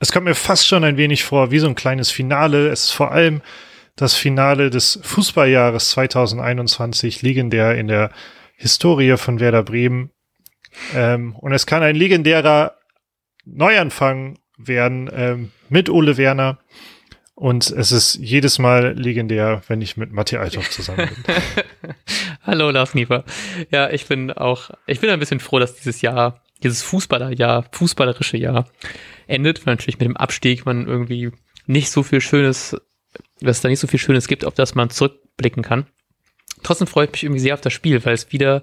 es kommt mir fast schon ein wenig vor wie so ein kleines Finale. Es ist vor allem das Finale des Fußballjahres 2021, legendär in der Historie von Werder Bremen. Ähm, und es kann ein legendärer Neuanfang werden ähm, mit Ole Werner. Und es ist jedes Mal legendär, wenn ich mit Matti Althoff zusammen bin. Hallo Lars Niefer. Ja, ich bin auch, ich bin ein bisschen froh, dass dieses Jahr, dieses Fußballerjahr, fußballerische Jahr endet, weil natürlich mit dem Abstieg man irgendwie nicht so viel Schönes, dass es da nicht so viel Schönes gibt, auf das man zurückblicken kann. Trotzdem freue ich mich irgendwie sehr auf das Spiel, weil es wieder,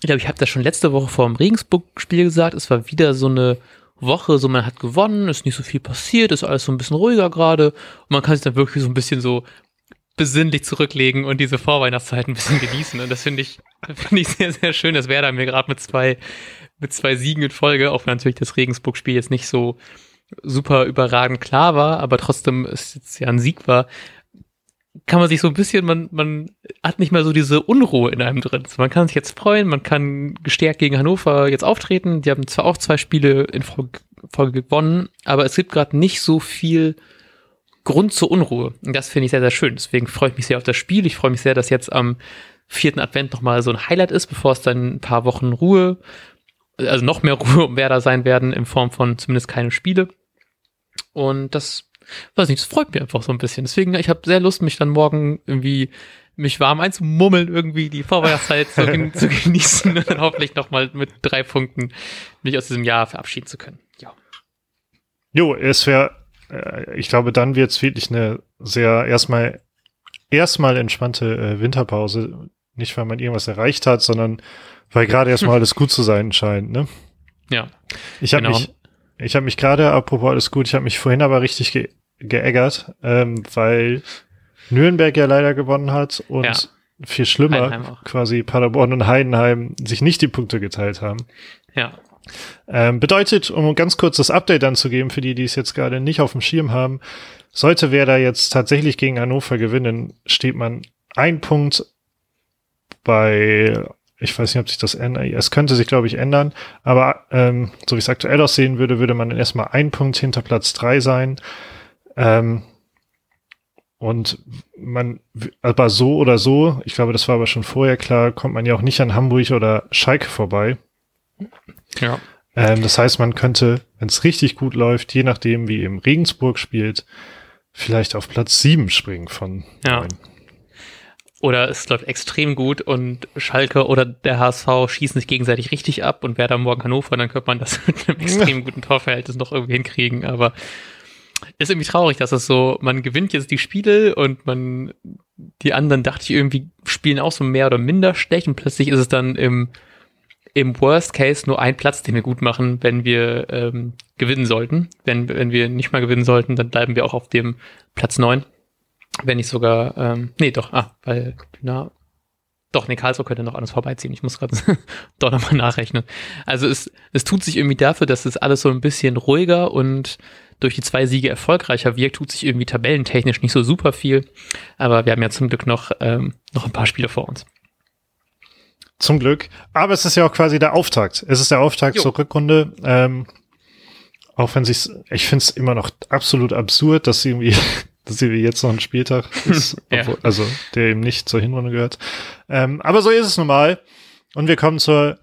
ich glaube, ich habe das schon letzte Woche vor dem Regensburg-Spiel gesagt, es war wieder so eine Woche, so man hat gewonnen, ist nicht so viel passiert, ist alles so ein bisschen ruhiger gerade und man kann sich dann wirklich so ein bisschen so besinnlich zurücklegen und diese Vorweihnachtszeit ein bisschen genießen. Und das finde ich, finde ich sehr, sehr schön. Das wäre da mir gerade mit zwei, mit zwei Siegen in Folge, auch wenn natürlich das Regensburg-Spiel jetzt nicht so super überragend klar war, aber trotzdem ist jetzt ja ein Sieg war, kann man sich so ein bisschen, man, man hat nicht mehr so diese Unruhe in einem drin. man kann sich jetzt freuen, man kann gestärkt gegen Hannover jetzt auftreten. Die haben zwar auch zwei Spiele in Folge gewonnen, aber es gibt gerade nicht so viel Grund zur Unruhe. Und das finde ich sehr, sehr schön. Deswegen freue ich mich sehr auf das Spiel. Ich freue mich sehr, dass jetzt am vierten Advent nochmal so ein Highlight ist, bevor es dann ein paar Wochen Ruhe, also noch mehr Ruhe um Werder sein werden, in Form von zumindest keine Spiele. Und das weiß nicht, das freut mich einfach so ein bisschen. Deswegen, ich habe sehr Lust, mich dann morgen irgendwie mich warm einzumummeln, irgendwie die Vorweihnachtszeit zu, zu, genießen und dann hoffentlich nochmal mit drei Punkten mich aus diesem Jahr verabschieden zu können. Ja. Jo, es wäre, äh, ich glaube, dann wird es wirklich eine sehr erstmal erstmal entspannte äh, Winterpause. Nicht, weil man irgendwas erreicht hat, sondern weil gerade erstmal alles gut zu sein scheint, ne? Ja. Ich habe genau. mich, ich habe mich gerade, apropos alles gut, ich habe mich vorhin aber richtig ge geärgert, ähm, weil Nürnberg ja leider gewonnen hat und ja. viel schlimmer quasi Paderborn und Heidenheim sich nicht die Punkte geteilt haben. Ja. Ähm, bedeutet, um ganz kurzes Update anzugeben für die, die es jetzt gerade nicht auf dem Schirm haben, sollte wer da jetzt tatsächlich gegen Hannover gewinnen, steht man ein Punkt bei ich weiß nicht, ob sich das ändert. Es könnte sich, glaube ich, ändern. Aber ähm, so wie es aktuell aussehen würde, würde man dann erstmal ein Punkt hinter Platz drei sein. Ähm, und man, aber so oder so, ich glaube, das war aber schon vorher klar, kommt man ja auch nicht an Hamburg oder Schalke vorbei. Ja. Ähm, das heißt, man könnte, wenn es richtig gut läuft, je nachdem, wie eben Regensburg spielt, vielleicht auf Platz sieben springen von ja. neun. Oder es läuft extrem gut und Schalke oder der HSV schießen sich gegenseitig richtig ab und wer da morgen Hannover, dann könnte man das mit einem extrem guten Torverhältnis noch irgendwie hinkriegen. Aber ist irgendwie traurig, dass es so, man gewinnt jetzt die Spiele und man, die anderen dachte ich irgendwie spielen auch so mehr oder minder schlecht und plötzlich ist es dann im, im Worst Case nur ein Platz, den wir gut machen, wenn wir ähm, gewinnen sollten. Wenn, wenn wir nicht mal gewinnen sollten, dann bleiben wir auch auf dem Platz neun wenn nicht sogar, ähm, nee, doch, ah, weil, na, doch, nee, Karlsruhe könnte noch alles vorbeiziehen. Ich muss gerade doch nochmal nachrechnen. Also es, es tut sich irgendwie dafür, dass es alles so ein bisschen ruhiger und durch die zwei Siege erfolgreicher wirkt, tut sich irgendwie tabellentechnisch nicht so super viel. Aber wir haben ja zum Glück noch, ähm, noch ein paar Spiele vor uns. Zum Glück. Aber es ist ja auch quasi der Auftakt. Es ist der Auftakt jo. zur Rückrunde. Ähm, auch wenn sich, ich finde es immer noch absolut absurd, dass sie irgendwie wir jetzt noch ein Spieltag ist, ja. obwohl, also der eben nicht zur Hinrunde gehört. Ähm, aber so ist es normal. Und wir kommen zur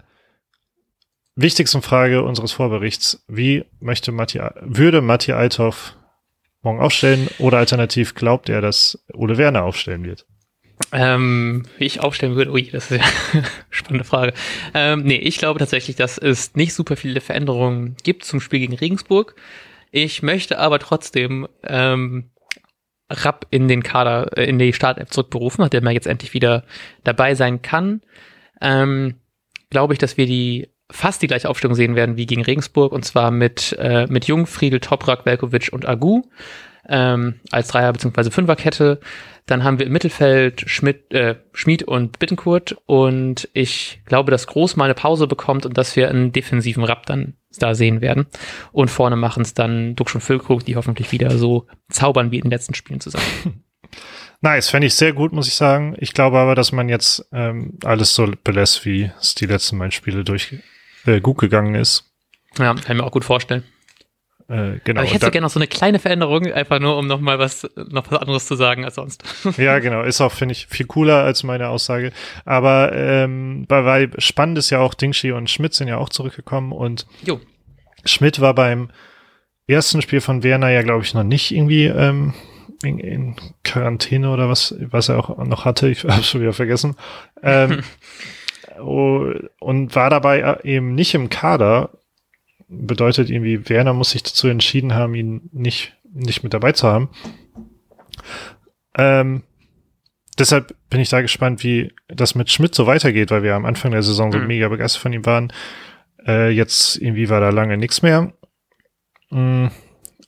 wichtigsten Frage unseres Vorberichts. Wie möchte Matti, würde Matti Althoff morgen aufstellen oder alternativ glaubt er, dass Ole Werner aufstellen wird? Ähm, wie ich aufstellen würde, ui, das ist ja eine spannende Frage. Ähm, nee, ich glaube tatsächlich, dass es nicht super viele Veränderungen gibt zum Spiel gegen Regensburg. Ich möchte aber trotzdem ähm, Rapp in den Kader, äh, in die Startelf zurückberufen, nachdem er jetzt endlich wieder dabei sein kann. Ähm, Glaube ich, dass wir die fast die gleiche Aufstellung sehen werden wie gegen Regensburg und zwar mit, äh, mit Jung, Friedel, Toprak, Velkovic und Agu ähm, als Dreier- bzw. Fünferkette. Dann haben wir im Mittelfeld Schmidt, äh, Schmied und Bittenkurt und ich glaube, dass Groß mal eine Pause bekommt und dass wir einen defensiven Rapp dann da sehen werden. Und vorne machen es dann Duxch und Füllkrug, die hoffentlich wieder so zaubern wie in den letzten Spielen zusammen. Nice, fände ich sehr gut, muss ich sagen. Ich glaube aber, dass man jetzt ähm, alles so belässt, wie es die letzten beiden Spiele durch äh, gut gegangen ist. Ja, kann ich mir auch gut vorstellen. Äh, genau. Aber ich hätte so gerne noch so eine kleine Veränderung, einfach nur, um noch mal was, noch was anderes zu sagen als sonst. ja, genau. Ist auch, finde ich, viel cooler als meine Aussage. Aber ähm, bei, bei spannend ist ja auch, Dingshi und Schmidt sind ja auch zurückgekommen und jo. Schmidt war beim ersten Spiel von Werner ja, glaube ich, noch nicht irgendwie ähm, in, in Quarantäne oder was, was er auch noch hatte. Ich habe schon wieder vergessen. Ähm, oh, und war dabei eben nicht im Kader. Bedeutet irgendwie, Werner muss sich dazu entschieden haben, ihn nicht, nicht mit dabei zu haben. Ähm, deshalb bin ich da gespannt, wie das mit Schmidt so weitergeht, weil wir am Anfang der Saison so mhm. mega begeistert von ihm waren. Äh, jetzt irgendwie war da lange nichts mehr. Mhm.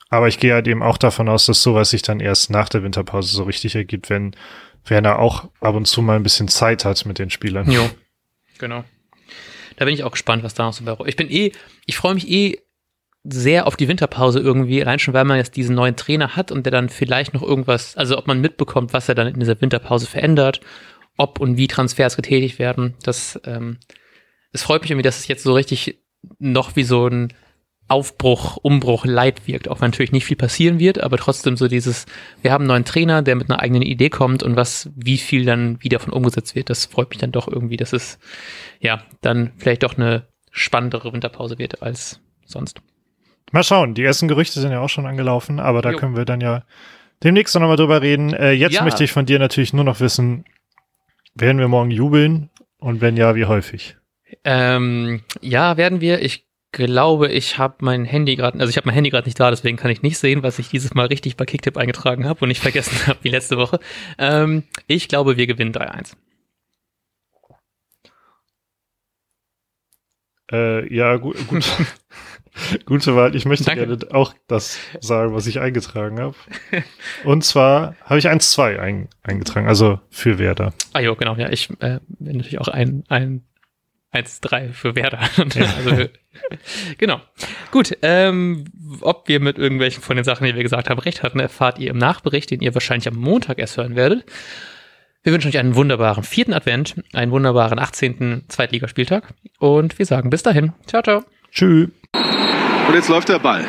Aber ich gehe halt eben auch davon aus, dass sowas sich dann erst nach der Winterpause so richtig ergibt, wenn Werner auch ab und zu mal ein bisschen Zeit hat mit den Spielern. Jo, genau. Da bin ich auch gespannt, was da noch so bei Ich bin eh, ich freue mich eh sehr auf die Winterpause irgendwie, rein schon, weil man jetzt diesen neuen Trainer hat und der dann vielleicht noch irgendwas, also ob man mitbekommt, was er dann in dieser Winterpause verändert, ob und wie Transfers getätigt werden. Das, ähm, es freut mich irgendwie, dass es jetzt so richtig noch wie so ein Aufbruch, Umbruch, Leid wirkt, auch wenn natürlich nicht viel passieren wird, aber trotzdem so dieses, wir haben einen neuen Trainer, der mit einer eigenen Idee kommt und was, wie viel dann wieder von umgesetzt wird, das freut mich dann doch irgendwie, dass es, ja, dann vielleicht doch eine spannendere Winterpause wird als sonst. Mal schauen, die ersten Gerüchte sind ja auch schon angelaufen, aber da jo. können wir dann ja demnächst noch mal drüber reden. Äh, jetzt ja. möchte ich von dir natürlich nur noch wissen, werden wir morgen jubeln und wenn ja, wie häufig? Ähm, ja, werden wir. Ich glaube, ich habe mein Handy gerade, also ich habe mein Handy gerade nicht da, deswegen kann ich nicht sehen, was ich dieses Mal richtig bei Kicktip eingetragen habe und nicht vergessen habe wie letzte Woche. Ähm, ich glaube, wir gewinnen 3-1. Äh, ja, gut. gut. Gute Wahl. Ich möchte Danke. gerne auch das sagen, was ich eingetragen habe. Und zwar habe ich 1-2 ein, eingetragen, also für Werder. Ah jo, genau, ja. Ich äh, bin natürlich auch ein, ein 1-3 für Werder. also, genau. Gut, ähm, ob wir mit irgendwelchen von den Sachen, die wir gesagt haben, recht hatten, erfahrt ihr im Nachbericht, den ihr wahrscheinlich am Montag erst hören werdet. Wir wünschen euch einen wunderbaren vierten Advent, einen wunderbaren 18. Zweitligaspieltag und wir sagen bis dahin. Ciao, ciao. Tschüss. Und jetzt läuft der Ball.